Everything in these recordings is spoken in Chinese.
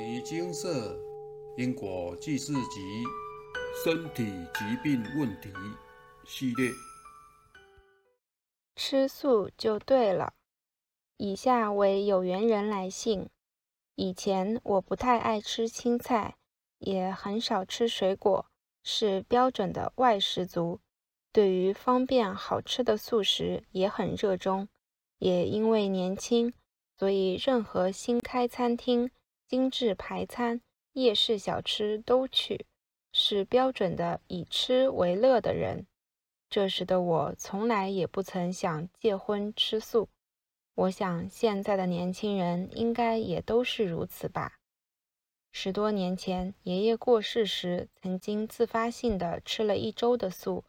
尼精舍因果记事集身体疾病问题系列，吃素就对了。以下为有缘人来信：以前我不太爱吃青菜，也很少吃水果，是标准的外食族。对于方便好吃的素食也很热衷，也因为年轻，所以任何新开餐厅。精致排餐、夜市小吃都去，是标准的以吃为乐的人。这时的我从来也不曾想戒荤吃素。我想现在的年轻人应该也都是如此吧。十多年前爷爷过世时，曾经自发性的吃了一周的素，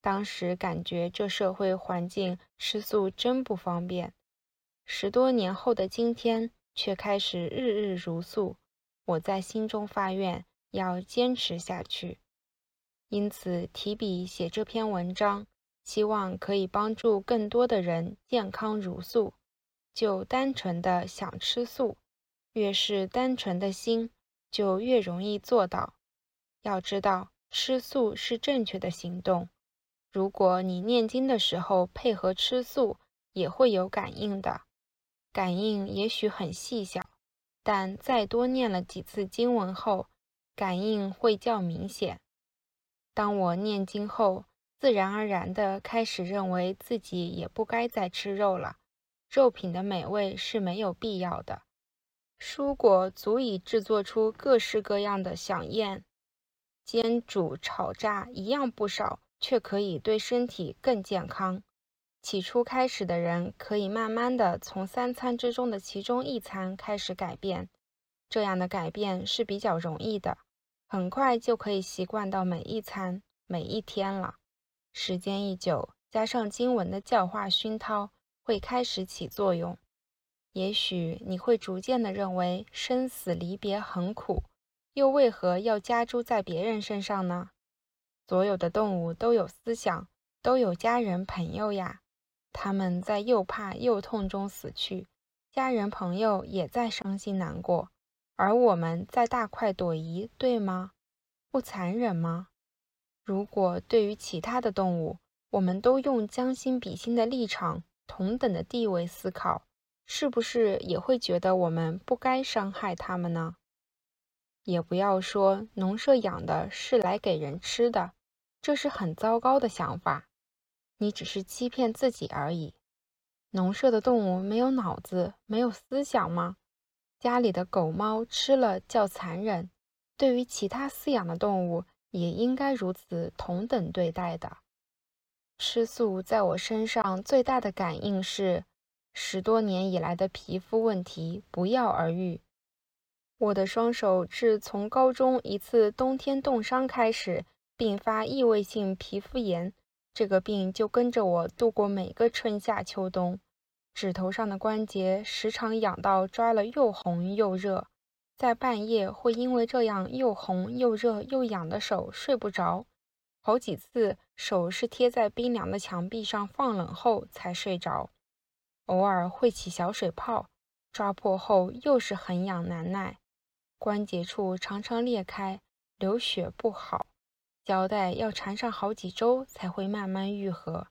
当时感觉这社会环境吃素真不方便。十多年后的今天。却开始日日如素，我在心中发愿要坚持下去，因此提笔写这篇文章，希望可以帮助更多的人健康如素。就单纯的想吃素，越是单纯的心，就越容易做到。要知道，吃素是正确的行动。如果你念经的时候配合吃素，也会有感应的。感应也许很细小，但再多念了几次经文后，感应会较明显。当我念经后，自然而然地开始认为自己也不该再吃肉了。肉品的美味是没有必要的，蔬果足以制作出各式各样的享宴，煎煮炒炸一样不少，却可以对身体更健康。起初开始的人可以慢慢的从三餐之中的其中一餐开始改变，这样的改变是比较容易的，很快就可以习惯到每一餐每一天了。时间一久，加上经文的教化熏陶，会开始起作用。也许你会逐渐的认为生死离别很苦，又为何要加诸在别人身上呢？所有的动物都有思想，都有家人朋友呀。他们在又怕又痛中死去，家人朋友也在伤心难过，而我们在大快朵颐，对吗？不残忍吗？如果对于其他的动物，我们都用将心比心的立场、同等的地位思考，是不是也会觉得我们不该伤害它们呢？也不要说农舍养的是来给人吃的，这是很糟糕的想法。你只是欺骗自己而已。农舍的动物没有脑子，没有思想吗？家里的狗猫吃了叫残忍，对于其他饲养的动物也应该如此同等对待的。吃素在我身上最大的感应是，十多年以来的皮肤问题不药而愈。我的双手自从高中一次冬天冻伤开始，并发异位性皮肤炎。这个病就跟着我度过每个春夏秋冬，指头上的关节时常痒到抓了又红又热，在半夜会因为这样又红又热又痒的手睡不着，好几次手是贴在冰凉的墙壁上放冷后才睡着，偶尔会起小水泡，抓破后又是很痒难耐，关节处常常裂开，流血不好。胶带要缠上好几周才会慢慢愈合，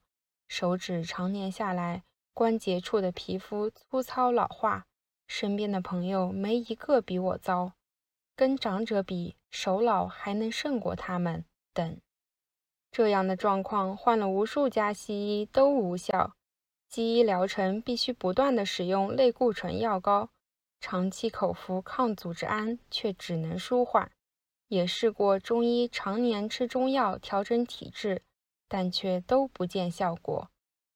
手指常年下来，关节处的皮肤粗糙老化。身边的朋友没一个比我糟，跟长者比，手老还能胜过他们。等这样的状况换了无数家西医都无效，西医疗程必须不断的使用类固醇药膏，长期口服抗组织胺却只能舒缓。也试过中医常年吃中药调整体质，但却都不见效果。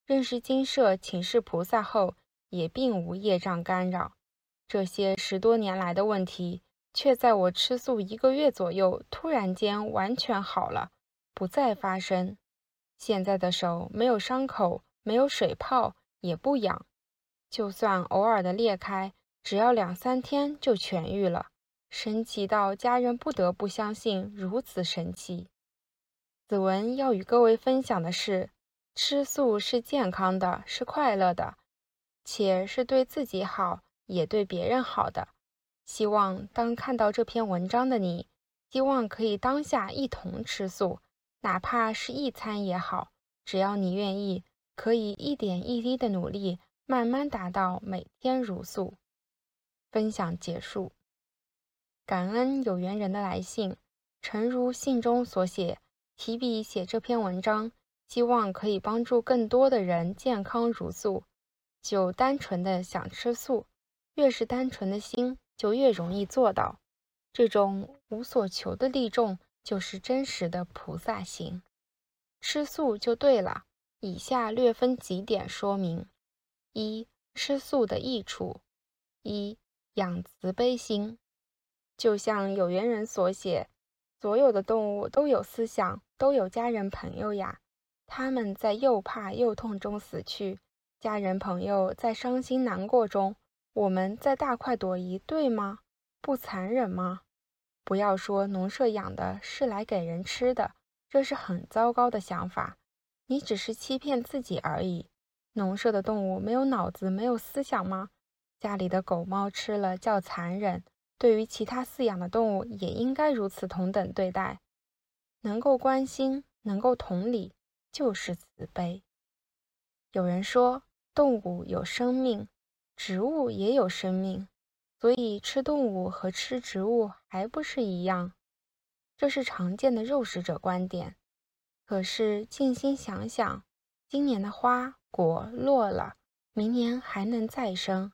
认识金舍请示菩萨后，也并无业障干扰。这些十多年来的问题，却在我吃素一个月左右，突然间完全好了，不再发生。现在的手没有伤口，没有水泡，也不痒，就算偶尔的裂开，只要两三天就痊愈了。神奇到家人不得不相信，如此神奇。子文要与各位分享的是：吃素是健康的，是快乐的，且是对自己好，也对别人好的。希望当看到这篇文章的你，希望可以当下一同吃素，哪怕是一餐也好，只要你愿意，可以一点一滴的努力，慢慢达到每天如素。分享结束，感恩有缘人的来信，诚如信中所写，提笔写这篇文章，希望可以帮助更多的人健康如素。就单纯的想吃素，越是单纯的心，就越容易做到。这种无所求的利众，就是真实的菩萨行。吃素就对了。以下略分几点说明：一、吃素的益处；一。养慈悲心，就像有缘人所写，所有的动物都有思想，都有家人朋友呀。他们在又怕又痛中死去，家人朋友在伤心难过中，我们在大快朵颐，对吗？不残忍吗？不要说农舍养的是来给人吃的，这是很糟糕的想法。你只是欺骗自己而已。农舍的动物没有脑子，没有思想吗？家里的狗猫吃了叫残忍，对于其他饲养的动物也应该如此同等对待。能够关心，能够同理，就是慈悲。有人说，动物有生命，植物也有生命，所以吃动物和吃植物还不是一样？这是常见的肉食者观点。可是静心想想，今年的花果落了，明年还能再生。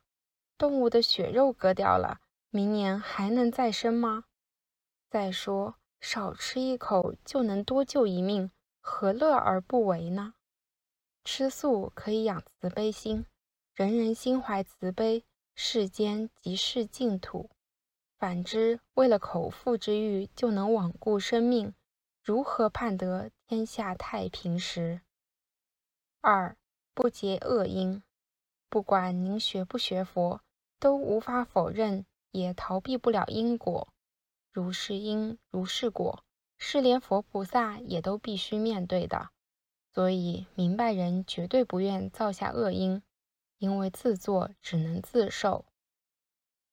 动物的血肉割掉了，明年还能再生吗？再说，少吃一口就能多救一命，何乐而不为呢？吃素可以养慈悲心，人人心怀慈悲，世间即是净土。反之，为了口腹之欲就能罔顾生命，如何盼得天下太平时？二不结恶因，不管您学不学佛。都无法否认，也逃避不了因果。如是因，如是果，是连佛菩萨也都必须面对的。所以，明白人绝对不愿造下恶因，因为自作只能自受。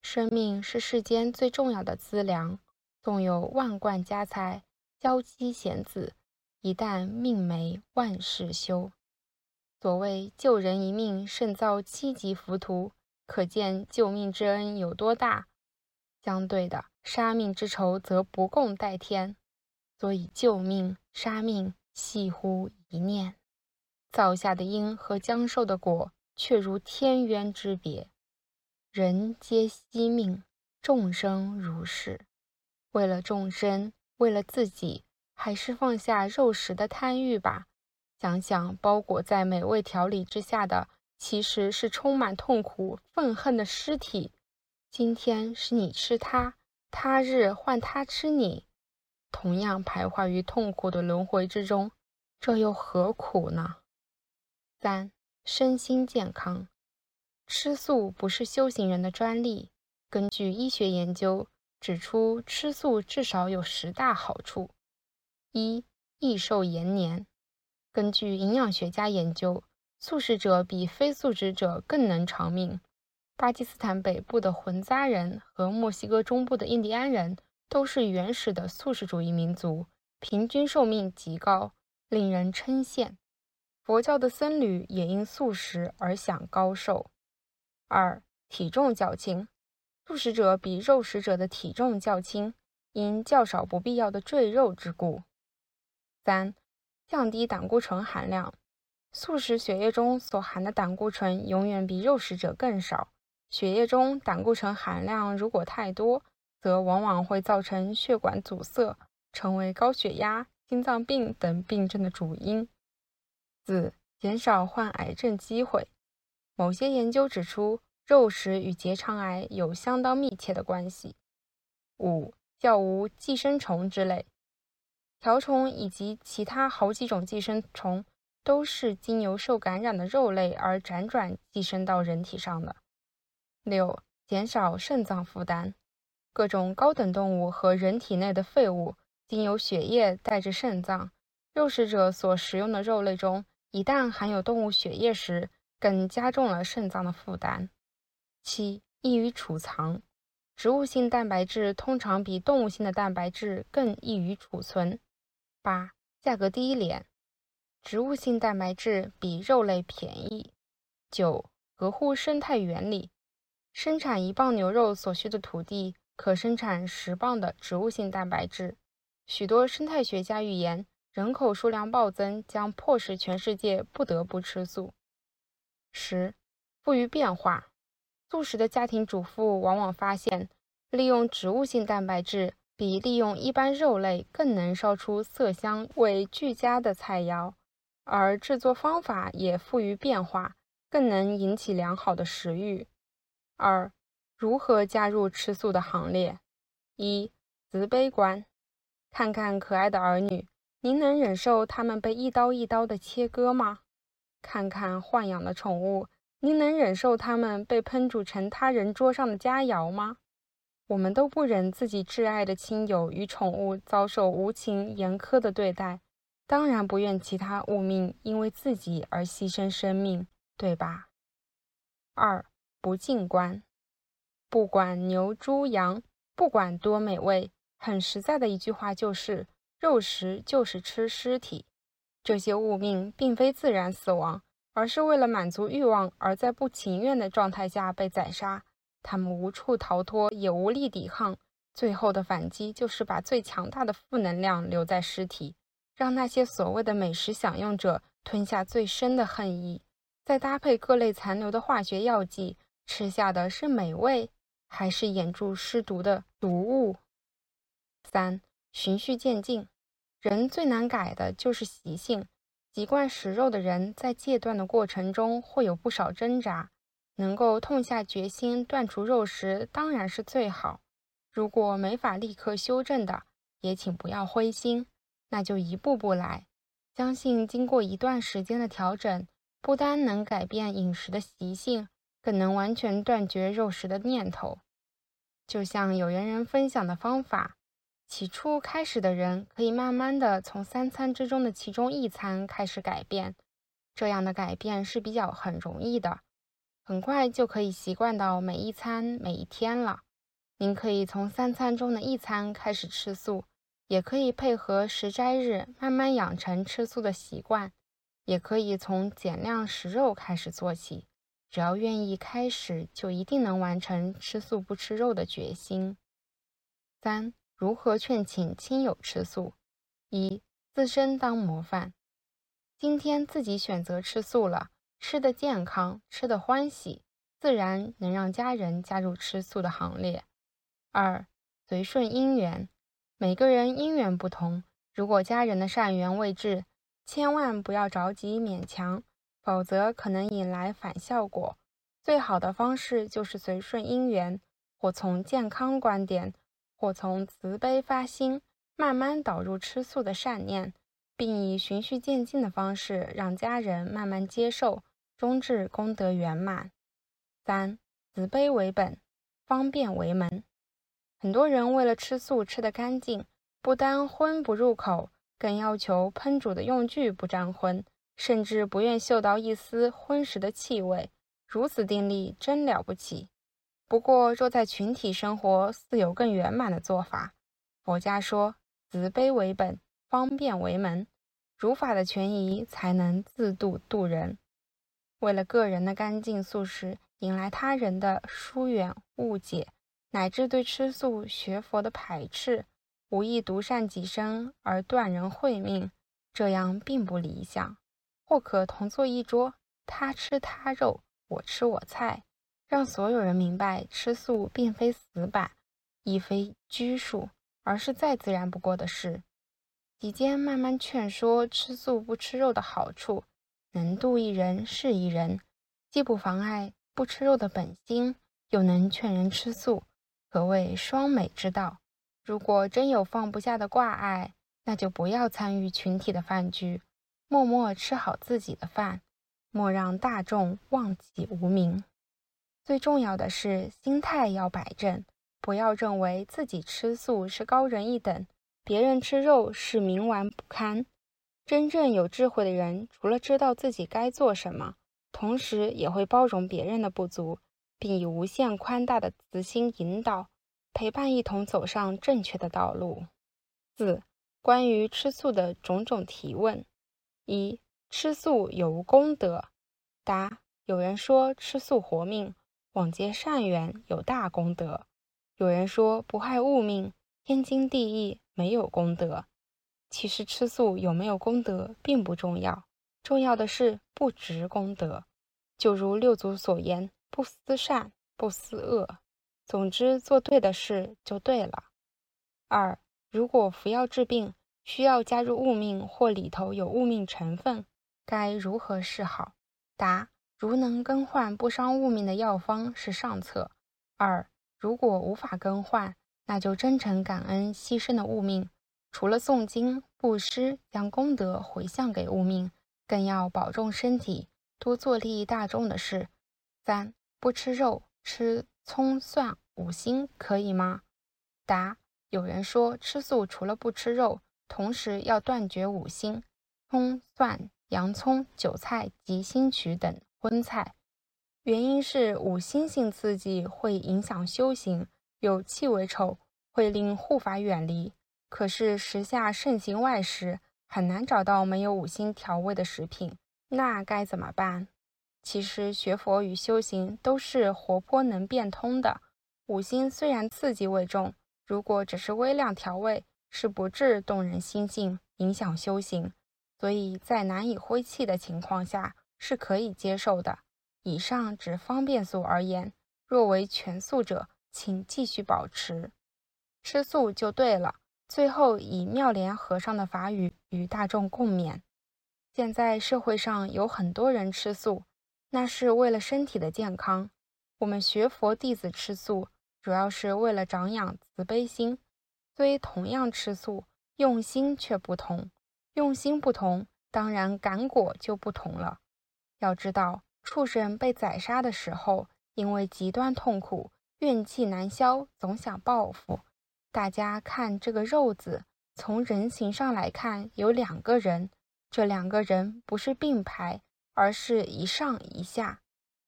生命是世间最重要的资粮，纵有万贯家财，娇妻贤子，一旦命没，万事休。所谓救人一命，胜造七级浮屠。可见救命之恩有多大，相对的杀命之仇则不共戴天。所以救命杀命系乎一念，造下的因和将受的果却如天渊之别。人皆惜命，众生如是。为了众生，为了自己，还是放下肉食的贪欲吧。想想包裹在美味调理之下的。其实是充满痛苦、愤恨的尸体。今天是你吃它，他日换他吃你，同样徘徊于痛苦的轮回之中，这又何苦呢？三、身心健康，吃素不是修行人的专利。根据医学研究指出，吃素至少有十大好处：一、益寿延年。根据营养学家研究。素食者比非素食者更能长命。巴基斯坦北部的混杂人和墨西哥中部的印第安人都是原始的素食主义民族，平均寿命极高，令人称羡。佛教的僧侣也因素食而享高寿。二、体重较轻，素食者比肉食者的体重较轻，因较少不必要的赘肉之故。三、降低胆固醇含量。素食血液中所含的胆固醇永远比肉食者更少。血液中胆固醇含量如果太多，则往往会造成血管阻塞，成为高血压、心脏病等病症的主因。四、减少患癌症机会。某些研究指出，肉食与结肠癌有相当密切的关系。五、较无寄生虫之类，条虫以及其他好几种寄生虫。都是经由受感染的肉类而辗转寄生到人体上的。六、减少肾脏负担。各种高等动物和人体内的废物经由血液带至肾脏。肉食者所食用的肉类中，一旦含有动物血液时，更加重了肾脏的负担。七、易于储藏。植物性蛋白质通常比动物性的蛋白质更易于储存。八、价格低廉，植物性蛋白质比肉类便宜。九、合乎生态原理，生产一磅牛肉所需的土地可生产十磅的植物性蛋白质。许多生态学家预言，人口数量暴增将迫使全世界不得不吃素。十、富于变化。素食的家庭主妇往往发现，利用植物性蛋白质比利用一般肉类更能烧出色香味俱佳的菜肴，而制作方法也富于变化，更能引起良好的食欲。二、如何加入吃素的行列？一、慈悲观。看看可爱的儿女，您能忍受他们被一刀一刀的切割吗？看看豢养的宠物。您能忍受他们被烹煮成他人桌上的佳肴吗？我们都不忍自己挚爱的亲友与宠物遭受无情严苛的对待，当然不愿其他物命因为自己而牺牲生命，对吧？二不进观，不管牛、猪、羊，不管多美味，很实在的一句话就是：肉食就是吃尸体。这些物命并非自然死亡。而是为了满足欲望而在不情愿的状态下被宰杀，他们无处逃脱，也无力抵抗。最后的反击就是把最强大的负能量留在尸体，让那些所谓的美食享用者吞下最深的恨意，再搭配各类残留的化学药剂，吃下的是美味，还是眼注尸毒的毒物？三，循序渐进，人最难改的就是习性。习惯食肉的人，在戒断的过程中会有不少挣扎。能够痛下决心断除肉食，当然是最好。如果没法立刻修正的，也请不要灰心，那就一步步来。相信经过一段时间的调整，不单能改变饮食的习性，更能完全断绝肉食的念头。就像有缘人分享的方法。起初开始的人可以慢慢的从三餐之中的其中一餐开始改变，这样的改变是比较很容易的，很快就可以习惯到每一餐每一天了。您可以从三餐中的一餐开始吃素，也可以配合食斋日慢慢养成吃素的习惯，也可以从减量食肉开始做起。只要愿意开始，就一定能完成吃素不吃肉的决心。三。如何劝请亲友吃素？一、自身当模范。今天自己选择吃素了，吃得健康，吃得欢喜，自然能让家人加入吃素的行列。二、随顺因缘。每个人因缘不同，如果家人的善缘未至，千万不要着急勉强，否则可能引来反效果。最好的方式就是随顺因缘，或从健康观点。或从慈悲发心，慢慢导入吃素的善念，并以循序渐进的方式让家人慢慢接受，终至功德圆满。三、慈悲为本，方便为门。很多人为了吃素吃得干净，不单荤不入口，更要求烹煮的用具不沾荤，甚至不愿嗅到一丝荤食的气味。如此定力真了不起。不过，若在群体生活，似有更圆满的做法。佛家说：“慈悲为本，方便为门。”如法的权宜，才能自度度人。为了个人的干净素食，引来他人的疏远误解，乃至对吃素学佛的排斥，无意独善己身而断人慧命，这样并不理想。或可同坐一桌，他吃他肉，我吃我菜。让所有人明白，吃素并非死板，亦非拘束，而是再自然不过的事。几间慢慢劝说吃素不吃肉的好处，能度一人是一人，既不妨碍不吃肉的本心，又能劝人吃素，可谓双美之道。如果真有放不下的挂碍，那就不要参与群体的饭局，默默吃好自己的饭，莫让大众忘记无名。最重要的是心态要摆正，不要认为自己吃素是高人一等，别人吃肉是冥顽不堪。真正有智慧的人，除了知道自己该做什么，同时也会包容别人的不足，并以无限宽大的慈心引导，陪伴一同走上正确的道路。四、关于吃素的种种提问：一、吃素有无功德？答：有人说吃素活命，广结善缘，有大功德；有人说不害物命，天经地义，没有功德。其实吃素有没有功德并不重要，重要的是不值功德。就如六祖所言：“不思善，不思恶。”总之，做对的事就对了。二，如果服药治病需要加入物命或里头有物命成分，该如何是好？答：如能更换不伤物命的药方是上策。二，如果无法更换，那就真诚感恩牺牲的物命。除了诵经、布施，将功德回向给物命，更要保重身体，多做利益大众的事。三不吃肉，吃葱蒜五辛可以吗？答：有人说吃素除了不吃肉，同时要断绝五辛：葱、蒜、洋葱、韭菜及辛曲等荤菜。原因是五辛性刺激会影响修行，有气为丑，会令护法远离。可是时下盛行外食，很难找到没有五星调味的食品，那该怎么办？其实学佛与修行都是活泼能变通的。五星虽然刺激味重，如果只是微量调味，是不致动人心性，影响修行。所以在难以挥气的情况下是可以接受的。以上只方便素而言，若为全素者，请继续保持吃素就对了。最后，以妙莲和尚的法语与大众共勉：现在社会上有很多人吃素，那是为了身体的健康。我们学佛弟子吃素，主要是为了长养慈悲心。虽同样吃素，用心却不同。用心不同，当然感果就不同了。要知道，畜生被宰杀的时候，因为极端痛苦，怨气难消，总想报复。大家看这个肉字，从人形上来看有两个人，这两个人不是并排，而是一上一下，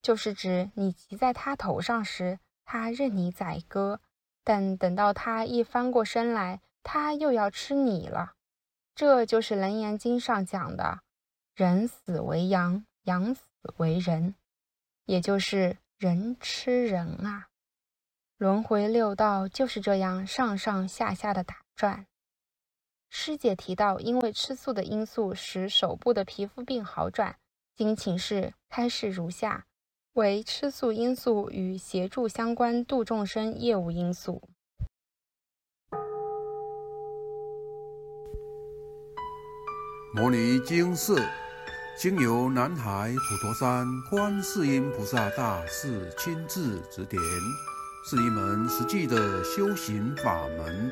就是指你骑在他头上时，他任你宰割；但等到他一翻过身来，他又要吃你了。这就是《楞严经》上讲的“人死为羊，羊死为人”，也就是人吃人啊。轮回六道就是这样上上下下的打转。师姐提到，因为吃素的因素使手部的皮肤病好转。经请示开示如下：为吃素因素与协助相关度众生业务因素。摩尼经寺经由南海普陀山观世音菩萨大士亲自指点。是一门实际的修行法门，